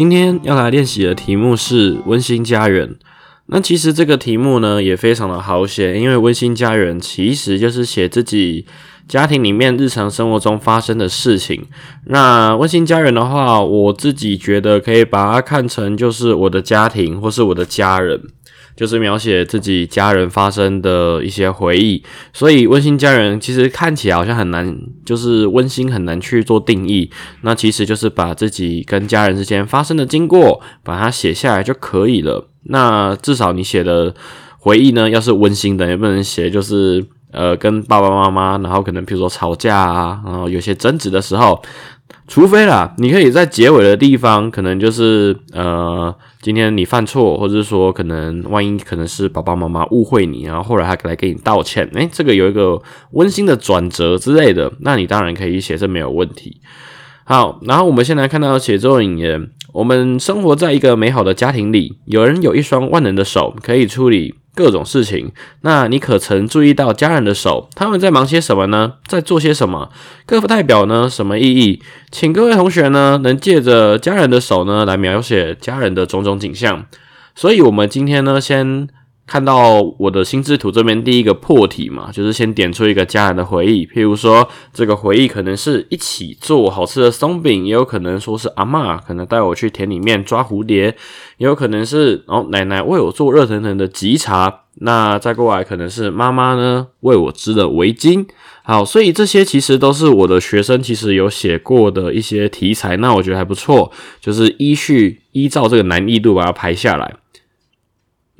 今天要来练习的题目是温馨家园。那其实这个题目呢也非常的好写，因为温馨家园其实就是写自己家庭里面日常生活中发生的事情。那温馨家园的话，我自己觉得可以把它看成就是我的家庭或是我的家人。就是描写自己家人发生的一些回忆，所以温馨家人其实看起来好像很难，就是温馨很难去做定义。那其实就是把自己跟家人之间发生的经过，把它写下来就可以了。那至少你写的回忆呢，要是温馨的，也不能写就是呃跟爸爸妈妈，然后可能比如说吵架啊，然后有些争执的时候。除非啦，你可以在结尾的地方，可能就是呃，今天你犯错，或者说可能万一可能是爸爸妈妈误会你，然后后来他来给你道歉，诶，这个有一个温馨的转折之类的，那你当然可以写，这没有问题。好，然后我们先来看到写作引言，我们生活在一个美好的家庭里，有人有一双万能的手，可以处理。各种事情，那你可曾注意到家人的手？他们在忙些什么呢？在做些什么？各代表呢？什么意义？请各位同学呢，能借着家人的手呢，来描写家人的种种景象。所以，我们今天呢，先。看到我的心智图这边第一个破题嘛，就是先点出一个家人的回忆，譬如说这个回忆可能是一起做好吃的松饼，也有可能说是阿妈可能带我去田里面抓蝴蝶，也有可能是哦奶奶为我做热腾腾的吉茶，那再过来可能是妈妈呢为我织的围巾。好，所以这些其实都是我的学生其实有写过的一些题材，那我觉得还不错，就是依序依照这个难易度把它排下来。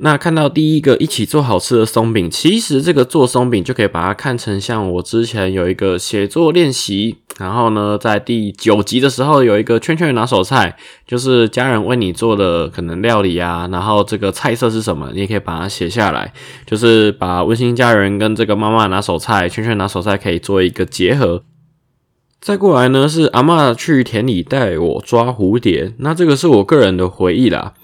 那看到第一个一起做好吃的松饼，其实这个做松饼就可以把它看成像我之前有一个写作练习，然后呢，在第九集的时候有一个圈圈拿手菜，就是家人为你做的可能料理啊，然后这个菜色是什么，你也可以把它写下来，就是把温馨家人跟这个妈妈拿手菜、圈圈拿手菜可以做一个结合。再过来呢，是阿妈去田里带我抓蝴蝶，那这个是我个人的回忆啦。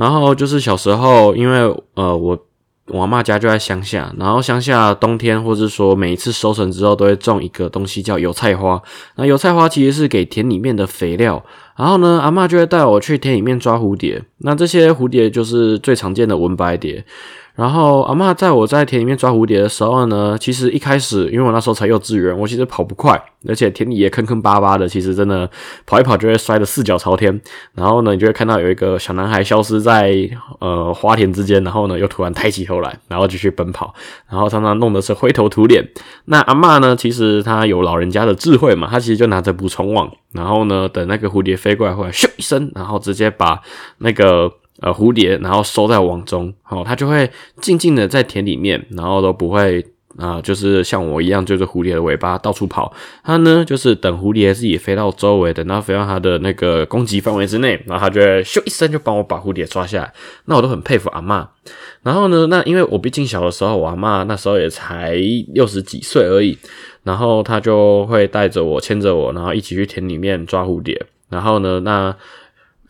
然后就是小时候，因为呃，我我妈家就在乡下，然后乡下冬天或者说每一次收成之后，都会种一个东西叫油菜花。那油菜花其实是给田里面的肥料。然后呢，阿妈就会带我去田里面抓蝴蝶。那这些蝴蝶就是最常见的文白蝶。然后阿妈在我在田里面抓蝴蝶的时候呢，其实一开始因为我那时候才幼稚园，我其实跑不快，而且田里也坑坑巴巴的，其实真的跑一跑就会摔得四脚朝天。然后呢，你就会看到有一个小男孩消失在呃花田之间，然后呢又突然抬起头来，然后继续奔跑，然后常常弄的是灰头土脸。那阿妈呢，其实她有老人家的智慧嘛，她其实就拿着捕虫网，然后呢等那个蝴蝶飞过来，后来咻一声，然后直接把那个。呃，蝴蝶，然后收在网中，好，它就会静静的在田里面，然后都不会啊，就是像我一样，追着蝴蝶的尾巴到处跑。它呢，就是等蝴蝶自己飞到周围，等到飞到它的那个攻击范围之内，然后它就会咻一声就帮我把蝴蝶抓下来。那我都很佩服阿妈。然后呢，那因为我毕竟小的时候，我阿妈那时候也才六十几岁而已，然后她就会带着我，牵着我，然后一起去田里面抓蝴蝶。然后呢，那。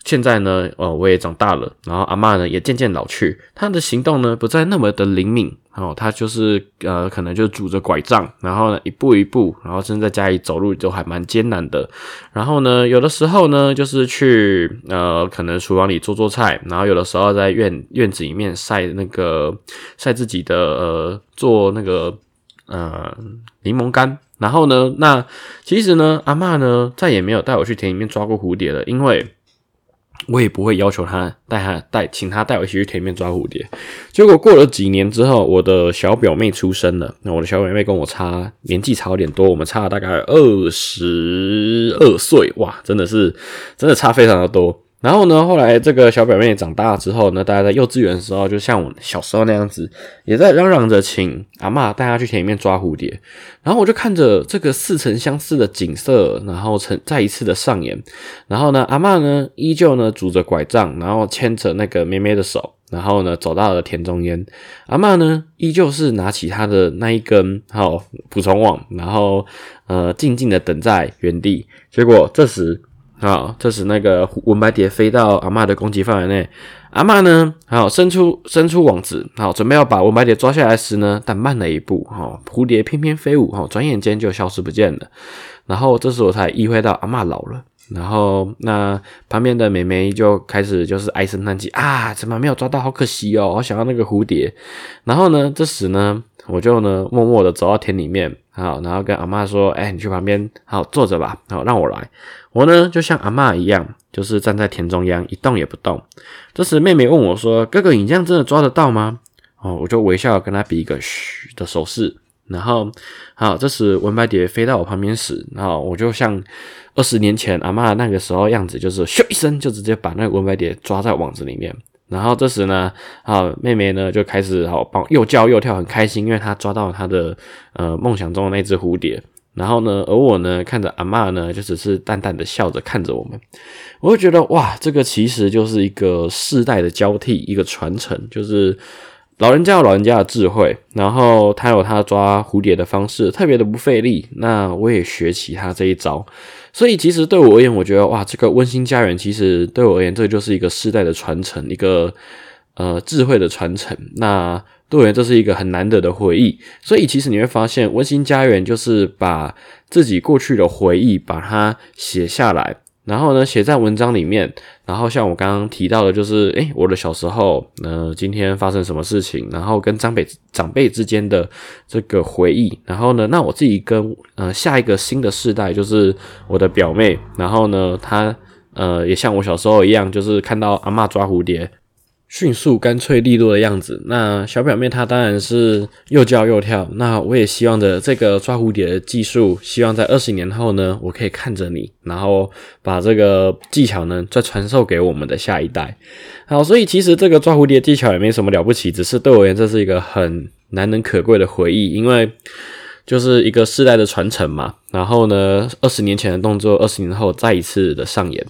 现在呢，哦，我也长大了，然后阿妈呢也渐渐老去，她的行动呢不再那么的灵敏，哦，她就是呃，可能就拄着拐杖，然后呢一步一步，然后甚至在家里走路都还蛮艰难的。然后呢，有的时候呢就是去呃，可能厨房里做做菜，然后有的时候在院院子里面晒那个晒自己的呃做那个呃柠檬干。然后呢，那其实呢，阿妈呢再也没有带我去田里面抓过蝴蝶了，因为。我也不会要求他带他带，请他带我一起去田里面抓蝴蝶。结果过了几年之后，我的小表妹出生了。那我的小表妹跟我差年纪差有点多，我们差了大概二十二岁，哇，真的是真的差非常的多。然后呢，后来这个小表妹长大之后呢，大家在幼稚园的时候，就像我小时候那样子，也在嚷嚷着请阿嬷带她去田里面抓蝴蝶。然后我就看着这个似曾相识的景色，然后成再一次的上演。然后呢，阿嬷呢依旧呢拄着拐杖，然后牵着那个妹妹的手，然后呢走到了田中间。阿嬷呢依旧是拿起她的那一根好捕虫网，然后呃静静的等在原地。结果这时。好，这时那个文白蝶飞到阿妈的攻击范围内，阿妈呢，好伸出伸出网子，好准备要把文白蝶抓下来时呢，但慢了一步，哈，蝴蝶翩翩飞舞，哈，转眼间就消失不见了。然后这时我才意会到阿妈老了，然后那旁边的美眉就开始就是唉声叹气啊，怎么没有抓到，好可惜哦，我想要那个蝴蝶。然后呢，这时呢，我就呢默默的走到田里面，好，然后跟阿妈说，哎，你去旁边好坐着吧，好，让我来。我呢，就像阿妈一样，就是站在田中央一动也不动。这时，妹妹问我说：“哥哥，你这样真的抓得到吗？”哦，我就微笑跟她比一个嘘的手势。然后，好，这时文白蝶飞到我旁边时，然后我就像二十年前阿妈那个时候样子，就是咻一声就直接把那个文白蝶抓在网子里面。然后这时呢，啊，妹妹呢就开始好帮又叫又跳，很开心，因为她抓到她的呃梦想中的那只蝴蝶。然后呢，而我呢，看着阿妈呢，就只是淡淡的笑着看着我们，我会觉得哇，这个其实就是一个世代的交替，一个传承，就是老人家有老人家的智慧，然后他有他抓蝴蝶的方式，特别的不费力，那我也学起他这一招，所以其实对我而言，我觉得哇，这个温馨家园其实对我而言，这就是一个世代的传承，一个呃智慧的传承，那。对，这是一个很难得的回忆，所以其实你会发现，温馨家园就是把自己过去的回忆把它写下来，然后呢写在文章里面，然后像我刚刚提到的，就是诶，我的小时候，呃，今天发生什么事情，然后跟长辈长辈之间的这个回忆，然后呢，那我自己跟呃下一个新的世代，就是我的表妹，然后呢，她呃也像我小时候一样，就是看到阿妈抓蝴蝶。迅速、干脆、利落的样子。那小表妹她当然是又叫又跳。那我也希望着这个抓蝴蝶的技术，希望在二十年后呢，我可以看着你，然后把这个技巧呢再传授给我们的下一代。好，所以其实这个抓蝴蝶技巧也没什么了不起，只是对我而言这是一个很难能可贵的回忆，因为。就是一个世代的传承嘛，然后呢，二十年前的动作，二十年后再一次的上演，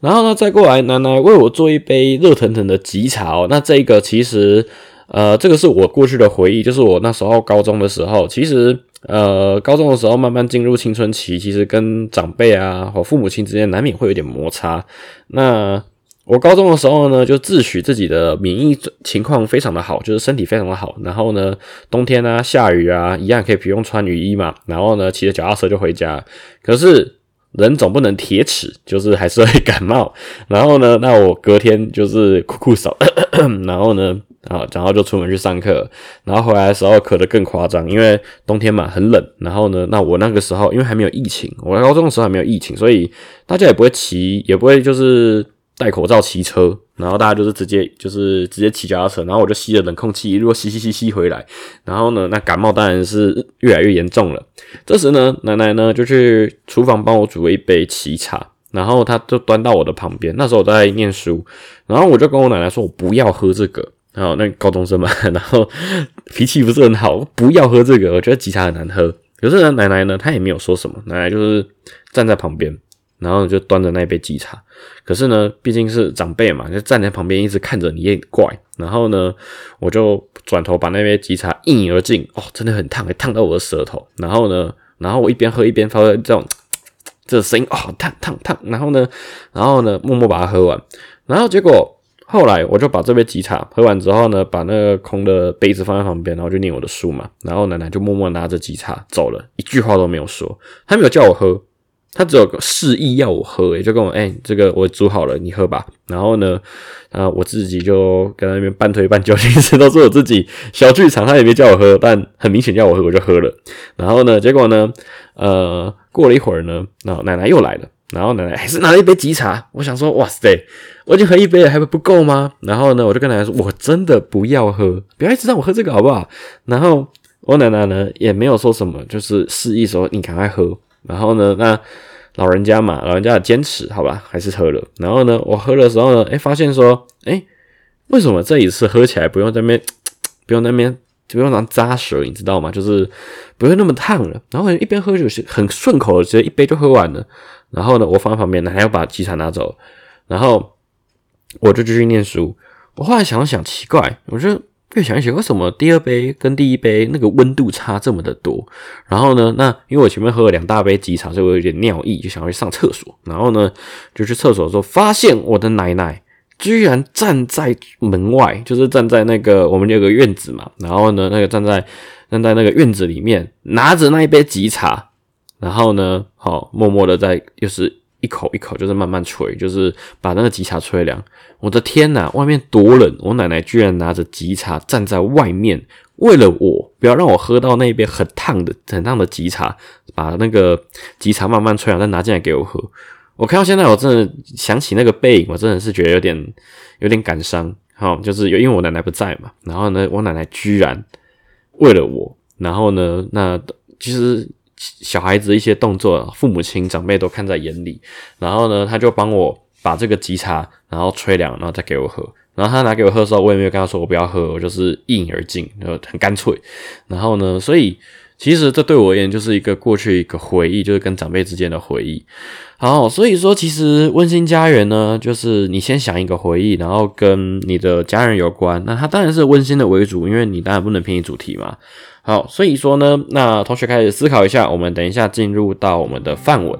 然后呢，再过来，奶奶为我做一杯热腾腾的吉茶哦。那这个其实，呃，这个是我过去的回忆，就是我那时候高中的时候，其实，呃，高中的时候慢慢进入青春期，其实跟长辈啊和父母亲之间难免会有点摩擦，那。我高中的时候呢，就自诩自己的免疫情况非常的好，就是身体非常的好。然后呢，冬天啊下雨啊，一样可以不用穿雨衣嘛。然后呢，骑着脚踏车就回家。可是人总不能铁齿，就是还是会 感冒。然后呢，那我隔天就是酷酷手，然后呢，啊，然后就出门去上课。然后回来的时候咳得更夸张，因为冬天嘛很冷。然后呢，那我那个时候因为还没有疫情，我高中的时候还没有疫情，所以大家也不会骑，也不会就是。戴口罩骑车，然后大家就是直接就是直接骑脚踏车，然后我就吸着冷空气一路吸吸吸吸回来，然后呢，那感冒当然是越来越严重了。这时呢，奶奶呢就去厨房帮我煮了一杯奇茶，然后她就端到我的旁边。那时候我在念书，然后我就跟我奶奶说：“我不要喝这个。”然后那高中生嘛，然后脾气不是很好，不要喝这个，我觉得奇茶很难喝。可是呢，奶奶呢，她也没有说什么，奶奶就是站在旁边。然后就端着那杯鸡茶，可是呢，毕竟是长辈嘛，就站在旁边一直看着你，有点怪。然后呢，我就转头把那杯鸡茶一饮而尽，哦，真的很烫，还烫到我的舌头。然后呢，然后我一边喝一边发出这种 这声音，哦，烫烫烫。然后呢，然后呢，默默把它喝完。然后结果后来我就把这杯鸡茶喝完之后呢，把那个空的杯子放在旁边，然后就念我的书嘛。然后奶奶就默默拿着鸡茶走了，一句话都没有说，她没有叫我喝。他只有个示意要我喝，也就跟我哎，这个我煮好了，你喝吧。然后呢，啊，我自己就跟他那边半推半就，其实都是我自己小剧场。他也没叫我喝，但很明显叫我喝，我就喝了。然后呢，结果呢，呃，过了一会儿呢，那奶奶又来了，然后奶奶还是拿了一杯吉茶。我想说，哇塞，我已经喝一杯了，还不够吗？然后呢，我就跟奶奶说，我真的不要喝，不要一直让我喝这个好不好？然后我奶奶呢也没有说什么，就是示意说你赶快喝。然后呢，那老人家嘛，老人家的坚持，好吧，还是喝了。然后呢，我喝的时候呢，哎，发现说，哎，为什么这一次喝起来不用在那边，不用那边，不用拿扎舌，你知道吗？就是不会那么烫了。然后一边喝酒是很顺口的，直接一杯就喝完了。然后呢，我放在旁边，还要把吉茶拿走。然后我就继续念书。我后来想想，奇怪，我觉得越想越奇怪，为什么第二杯跟第一杯那个温度差这么的多？然后呢，那因为我前面喝了两大杯吉茶，所以我有点尿意，就想要去上厕所。然后呢，就去厕所的时候，发现我的奶奶居然站在门外，就是站在那个我们有个院子嘛。然后呢，那个站在站在那个院子里面，拿着那一杯吉茶，然后呢，好默默的在又是。一口一口就是慢慢吹，就是把那个吉茶吹凉。我的天呐，外面多冷！我奶奶居然拿着吉茶站在外面，为了我不要让我喝到那边很烫的、很烫的吉茶，把那个吉茶慢慢吹凉，再拿进来给我喝。我看到现在，我真的想起那个背影，我真的是觉得有点有点感伤。好，就是因为我奶奶不在嘛，然后呢，我奶奶居然为了我，然后呢，那其实。小孩子一些动作，父母亲长辈都看在眼里。然后呢，他就帮我把这个吉茶，然后吹凉，然后再给我喝。然后他拿给我喝的时候，我也没有跟他说我不要喝，我就是一饮而尽，然后很干脆。然后呢，所以其实这对我而言就是一个过去一个回忆，就是跟长辈之间的回忆。好，所以说其实温馨家园呢，就是你先想一个回忆，然后跟你的家人有关，那它当然是温馨的为主，因为你当然不能偏离主题嘛。好，所以说呢，那同学开始思考一下，我们等一下进入到我们的范文。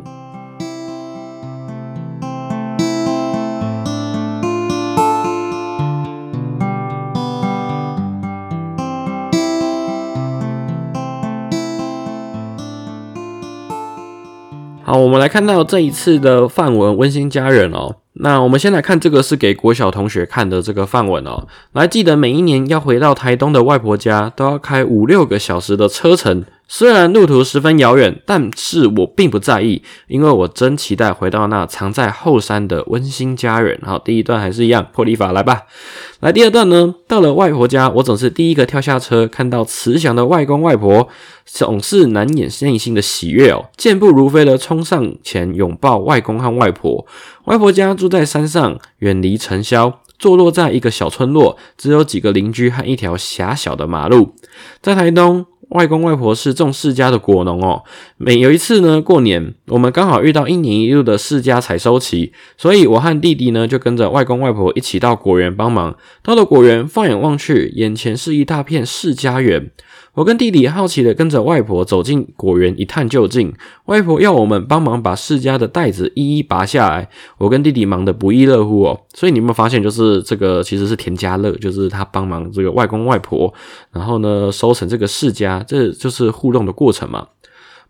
好，我们来看到这一次的范文《温馨家人》哦。那我们先来看这个是给国小同学看的这个范文哦。来，记得每一年要回到台东的外婆家，都要开五六个小时的车程。虽然路途十分遥远，但是我并不在意，因为我真期待回到那藏在后山的温馨家园。好，第一段还是一样破例法，来吧。来，第二段呢，到了外婆家，我总是第一个跳下车，看到慈祥的外公外婆，总是难掩内心的喜悦哦，健步如飞的冲上前拥抱外公和外婆。外婆家住在山上，远离尘嚣，坐落在一个小村落，只有几个邻居和一条狭小的马路，在台东。外公外婆是种世家的果农哦。每有一次呢，过年我们刚好遇到一年一度的世家采收期，所以我和弟弟呢就跟着外公外婆一起到果园帮忙。到了果园，放眼望去，眼前是一大片世家园。我跟弟弟好奇的跟着外婆走进果园一探究竟。外婆要我们帮忙把世家的袋子一一拔下来。我跟弟弟忙得不亦乐乎哦。所以你有没有发现，就是这个其实是田家乐，就是他帮忙这个外公外婆，然后呢收成这个世家这就是互动的过程嘛。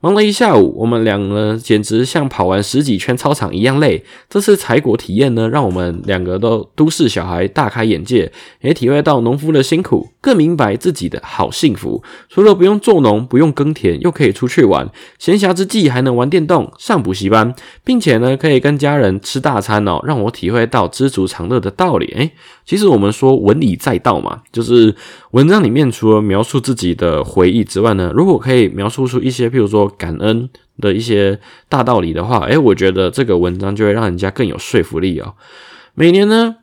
忙了一下午，我们两个简直像跑完十几圈操场一样累。这次采果体验呢，让我们两个都都市小孩大开眼界，也体会到农夫的辛苦，更明白自己的好幸福。除了不用做农、不用耕田，又可以出去玩，闲暇之际还能玩电动、上补习班，并且呢，可以跟家人吃大餐哦，让我体会到知足常乐的道理。诶，其实我们说文理载道嘛，就是文章里面除了描述自己的回忆之外呢，如果可以描述出一些，譬如说。感恩的一些大道理的话，诶，我觉得这个文章就会让人家更有说服力哦。每年呢，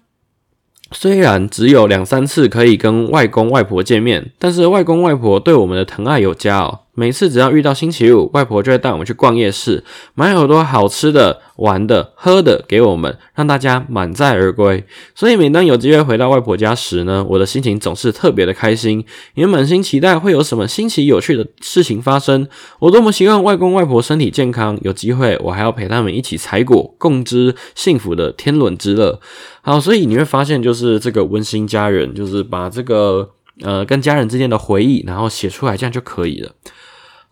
虽然只有两三次可以跟外公外婆见面，但是外公外婆对我们的疼爱有加哦。每次只要遇到星期五，外婆就会带我们去逛夜市，买很多好吃的、玩的、喝的给我们，让大家满载而归。所以每当有机会回到外婆家时呢，我的心情总是特别的开心，也满心期待会有什么新奇有趣的事情发生。我多么希望外公外婆身体健康，有机会我还要陪他们一起采果，共知幸福的天伦之乐。好，所以你会发现，就是这个温馨家人，就是把这个呃跟家人之间的回忆，然后写出来，这样就可以了。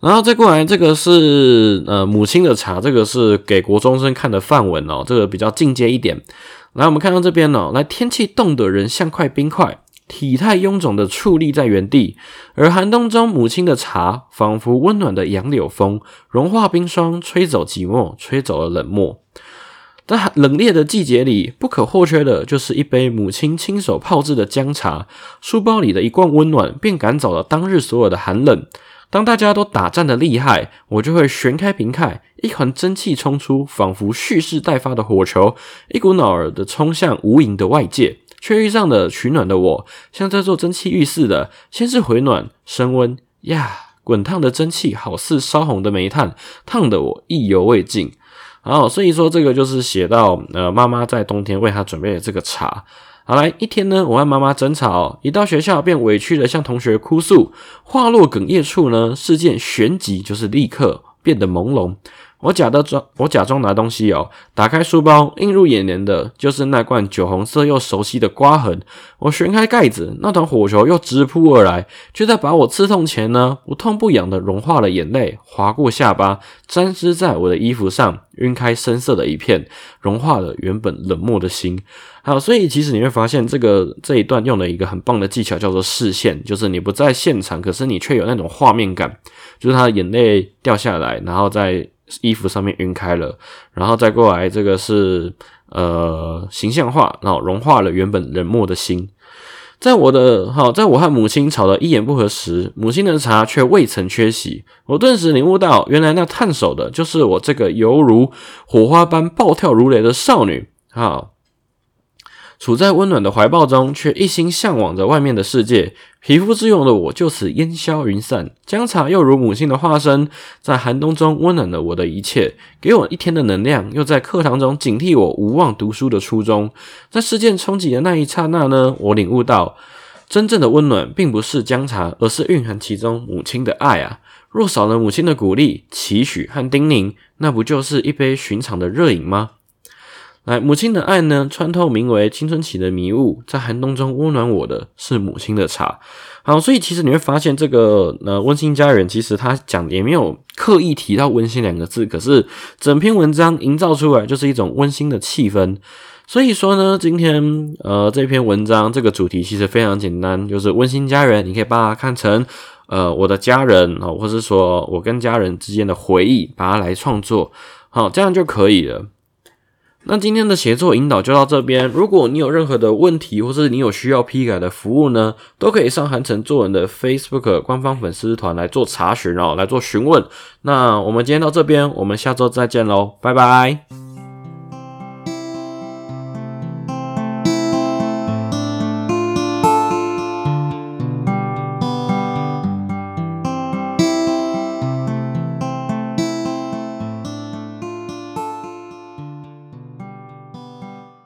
然后再过来，这个是呃母亲的茶，这个是给国中生看的范文哦，这个比较进阶一点。来，我们看到这边呢，来天气冻得人像块冰块，体态臃肿的矗立在原地，而寒冬中母亲的茶仿佛温暖的杨柳风，融化冰霜，吹走寂寞，吹走了冷漠。在冷冽的季节里，不可或缺的就是一杯母亲亲手泡制的姜茶。书包里的一罐温暖，便赶走了当日所有的寒冷。当大家都打战的厉害，我就会旋开瓶盖，一团蒸汽冲出，仿佛蓄势待发的火球，一股脑儿的冲向无垠的外界。却遇上了取暖的我，像在做蒸汽浴似的，先是回暖升温呀，滚烫的蒸汽好似烧红的煤炭，烫得我意犹未尽。好，所以说这个就是写到呃，妈妈在冬天为他准备的这个茶。好来，一天呢，我和妈妈争吵，一到学校便委屈的向同学哭诉，话落哽咽处呢，事件旋即就是立刻变得朦胧。我假的装，我假装拿东西哦。打开书包，映入眼帘的就是那罐酒红色又熟悉的刮痕。我旋开盖子，那团火球又直扑而来，就在把我刺痛前呢，不痛不痒的融化了眼泪，划过下巴，沾湿在我的衣服上，晕开深色的一片，融化了原本冷漠的心。好，所以其实你会发现，这个这一段用了一个很棒的技巧，叫做视线，就是你不在现场，可是你却有那种画面感，就是他的眼泪掉下来，然后在。衣服上面晕开了，然后再过来，这个是呃形象化，然后融化了原本冷漠的心。在我的好，在我和母亲吵得一言不合时，母亲的茶却未曾缺席。我顿时领悟到，原来那探手的就是我这个犹如火花般暴跳如雷的少女。好。处在温暖的怀抱中，却一心向往着外面的世界。皮肤之勇的我就此烟消云散。姜茶又如母亲的化身，在寒冬中温暖了我的一切，给我一天的能量，又在课堂中警惕我无望读书的初衷。在事件冲击的那一刹那呢，我领悟到，真正的温暖并不是姜茶，而是蕴含其中母亲的爱啊！若少了母亲的鼓励、期许和叮咛，那不就是一杯寻常的热饮吗？来，母亲的爱呢，穿透名为青春期的迷雾，在寒冬中温暖我的是母亲的茶。好，所以其实你会发现，这个呃温馨家园，其实他讲也没有刻意提到温馨两个字，可是整篇文章营造出来就是一种温馨的气氛。所以说呢，今天呃这篇文章这个主题其实非常简单，就是温馨家园，你可以把它看成呃我的家人啊，或是说我跟家人之间的回忆，把它来创作，好，这样就可以了。那今天的写作引导就到这边。如果你有任何的问题，或是你有需要批改的服务呢，都可以上韩城作文的 Facebook 官方粉丝团来做查询，哦来做询问。那我们今天到这边，我们下周再见喽，拜拜。